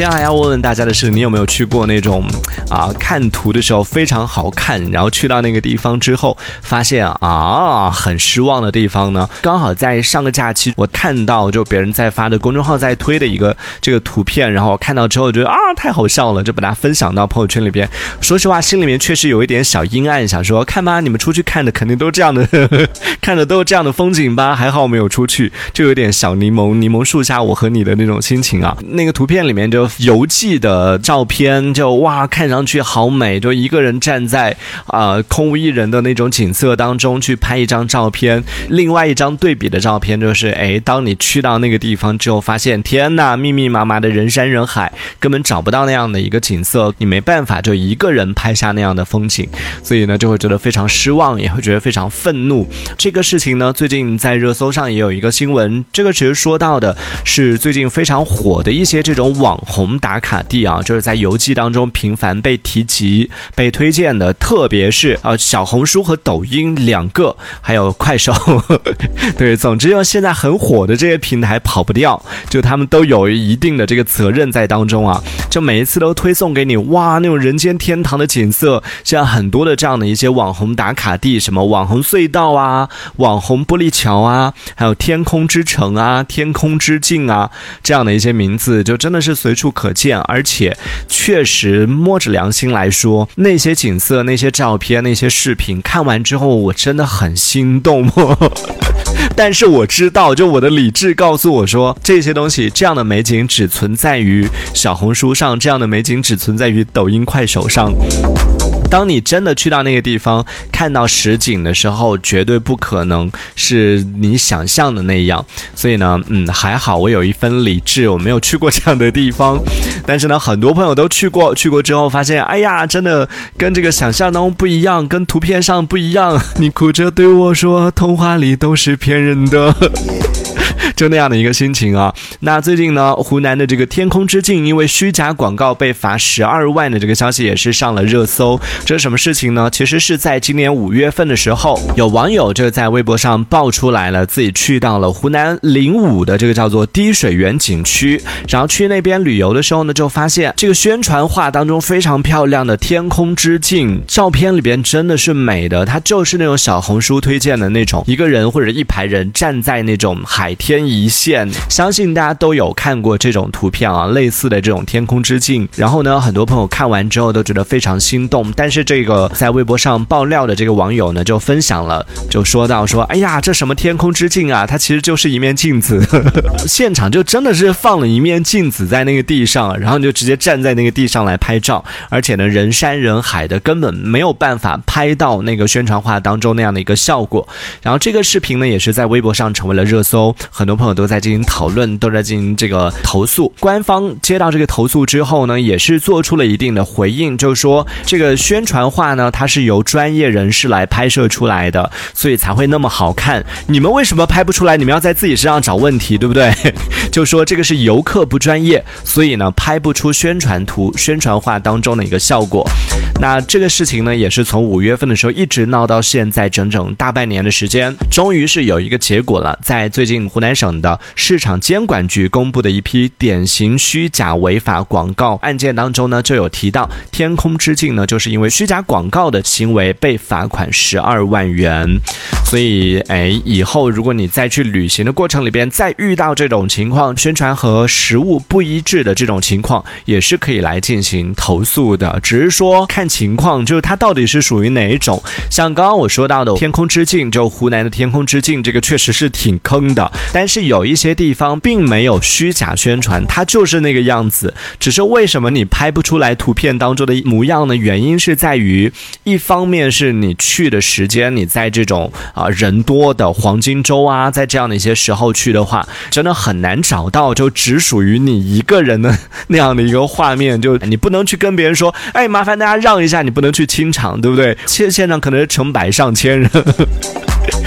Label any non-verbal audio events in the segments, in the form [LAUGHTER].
接下来要问问大家的是，你有没有去过那种啊看图的时候非常好看，然后去到那个地方之后，发现啊很失望的地方呢？刚好在上个假期，我看到就别人在发的公众号在推的一个这个图片，然后我看到之后觉得啊太好笑了，就把它分享到朋友圈里边。说实话，心里面确实有一点小阴暗，想说看吧，你们出去看的肯定都是这样的，呵 [LAUGHS] 呵看的都是这样的风景吧？还好我没有出去，就有点小柠檬柠檬树下我和你的那种心情啊。那个图片里面就游记的照片，就哇看上去好美，就一个人站在啊、空无一人的那种景色当中去拍一张照片。另外一张对比的照片就是，哎，当你去到那个地方之后，发现天呐，密密麻麻的人山人海，根本找不到那样的一个景色，你没办法就一个人拍下那样的风景，所以呢就会觉得非常失望，也会觉得非常愤怒。这个事情呢，最近在热搜上也有一个新闻，这个其实说到的是最近非常火的一些这种网红打卡地啊，就是在游记当中频繁被提及、被推荐的，特别是呃小红书和抖音两个，还有快手，[LAUGHS] 对，总之用现在很火的这些平台跑不掉，就他们都有一定的这个责任在当中啊，就每一次都推送给你，哇，那种人间天堂的景色，像很多的这样的一些网红打卡地，什么网红隧道啊、网红玻璃桥啊，还有天空之城啊、天空之镜啊，这样的一些名字，就真的是随处可见，而且确实摸着良心来说，那些景色、那些照片、那些视频看完之后，我真的很心动。[LAUGHS] 但是我知道，就我的理智告诉我说，这些东西这样的美景只存在于小红书上，这样的美景只存在于抖音、快手上。当你真的去到那个地方，看到实景的时候，绝对不可能是你想象的那样。所以呢，嗯，还好我有一分理智，我没有去过这样的地方。但是呢，很多朋友都去过，去过之后发现，哎呀，真的跟这个想象当中不一样，跟图片上不一样。你哭着对我说，童话里都是骗人的。就那样的一个心情啊。那最近呢，湖南的这个天空之镜因为虚假广告被罚十二万的这个消息也是上了热搜。这是什么事情呢？其实是在今年五月份的时候，有网友就在微博上爆出来了，自己去到了湖南灵武的这个叫做滴水源景区，然后去那边旅游的时候呢，就发现这个宣传画当中非常漂亮的天空之镜，照片里边真的是美的，它就是那种小红书推荐的那种一个人或者一排人站在那种海天一线，相信大家都有看过这种图片啊，类似的这种天空之镜。然后呢，很多朋友看完之后都觉得非常心动，但是这个在微博上爆料的这个网友呢，就分享了，就说到说，哎呀，这什么天空之镜啊，它其实就是一面镜子，[LAUGHS] 现场就真的是放了一面镜子在那个地上，然后你就直接站在那个地上来拍照，而且呢，人山人海的，根本没有办法拍到那个宣传画当中那样的一个效果。然后这个视频呢，也是在微博上成为了热搜，很多朋友都在进行讨论，都在进行这个投诉。官方接到这个投诉之后呢，也是做出了一定的回应，就是说这个宣传画呢，它是由专业人士来拍摄出来的，所以才会那么好看。你们为什么拍不出来？你们要在自己身上找问题，对不对？[LAUGHS] 就说这个是游客不专业，所以呢，拍不出宣传图、宣传画当中的一个效果。那这个事情呢，也是从五月份的时候一直闹到现在，整整大半年的时间，终于是有一个结果了。在最近湖南省的市场监管局公布的一批典型虚假违法广告案件当中呢，就有提到天空之镜呢，就是因为虚假广告的行为被罚款十二万元。所以，哎，以后如果你再去旅行的过程里边再遇到这种情况，宣传和实物不一致的这种情况，也是可以来进行投诉的。只是说看情况，就是它到底是属于哪一种。像刚刚我说到的天空之镜，就湖南的天空之镜，这个确实是挺坑的。但是有一些地方并没有虚假宣传，它就是那个样子。只是为什么你拍不出来图片当中的模样呢？原因是在于，一方面是你去的时间，你在这种啊人多的黄金周啊，在这样的一些时候去的话，真的很难找到就只属于你一个人的那样的一个画面。就你不能去跟别人说，哎，麻烦大家让一下，你不能去清场，对不对？现现场可能是成百上千人。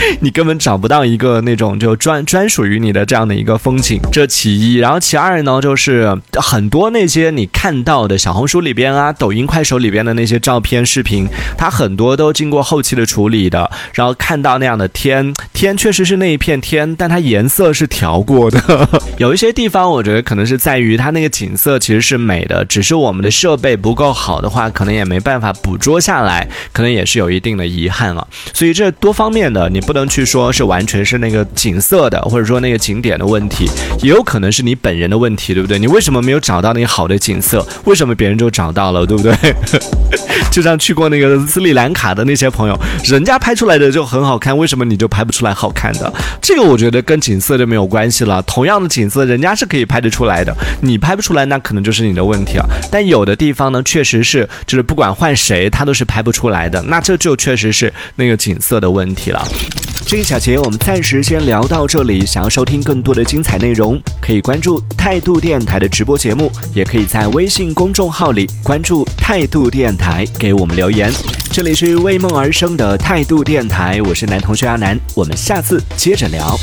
[LAUGHS] 你根本找不到一个那种就专专属于你的这样的一个风景，这其一。然后其二呢，就是很多那些你看到的小红书里边啊、抖音、快手里边的那些照片、视频，它很多都经过后期的处理的。然后看到那样的天，[LAUGHS] 天确实是那一片天，但它颜色是调过的。[LAUGHS] 有一些地方，我觉得可能是在于它那个景色其实是美的，只是我们的设备不够好的话，可能也没办法捕捉下来，可能也是有一定的遗憾了。所以这多方面的，你不不能去说是完全是那个景色的，或者说那个景点的问题，也有可能是你本人的问题，对不对？你为什么没有找到那个好的景色？为什么别人就找到了，对不对？[LAUGHS] 就像去过那个斯里兰卡的那些朋友，人家拍出来的就很好看，为什么你就拍不出来好看的？这个我觉得跟景色就没有关系了。同样的景色，人家是可以拍得出来的，你拍不出来，那可能就是你的问题了。但有的地方呢，确实是，就是不管换谁，他都是拍不出来的，那这就确实是那个景色的问题了。这一小节我们暂时先聊到这里。想要收听更多的精彩内容，可以关注态度电台的直播节目，也可以在微信公众号里关注态度电台，给我们留言。这里是为梦而生的态度电台，我是男同学阿南，我们下次接着聊。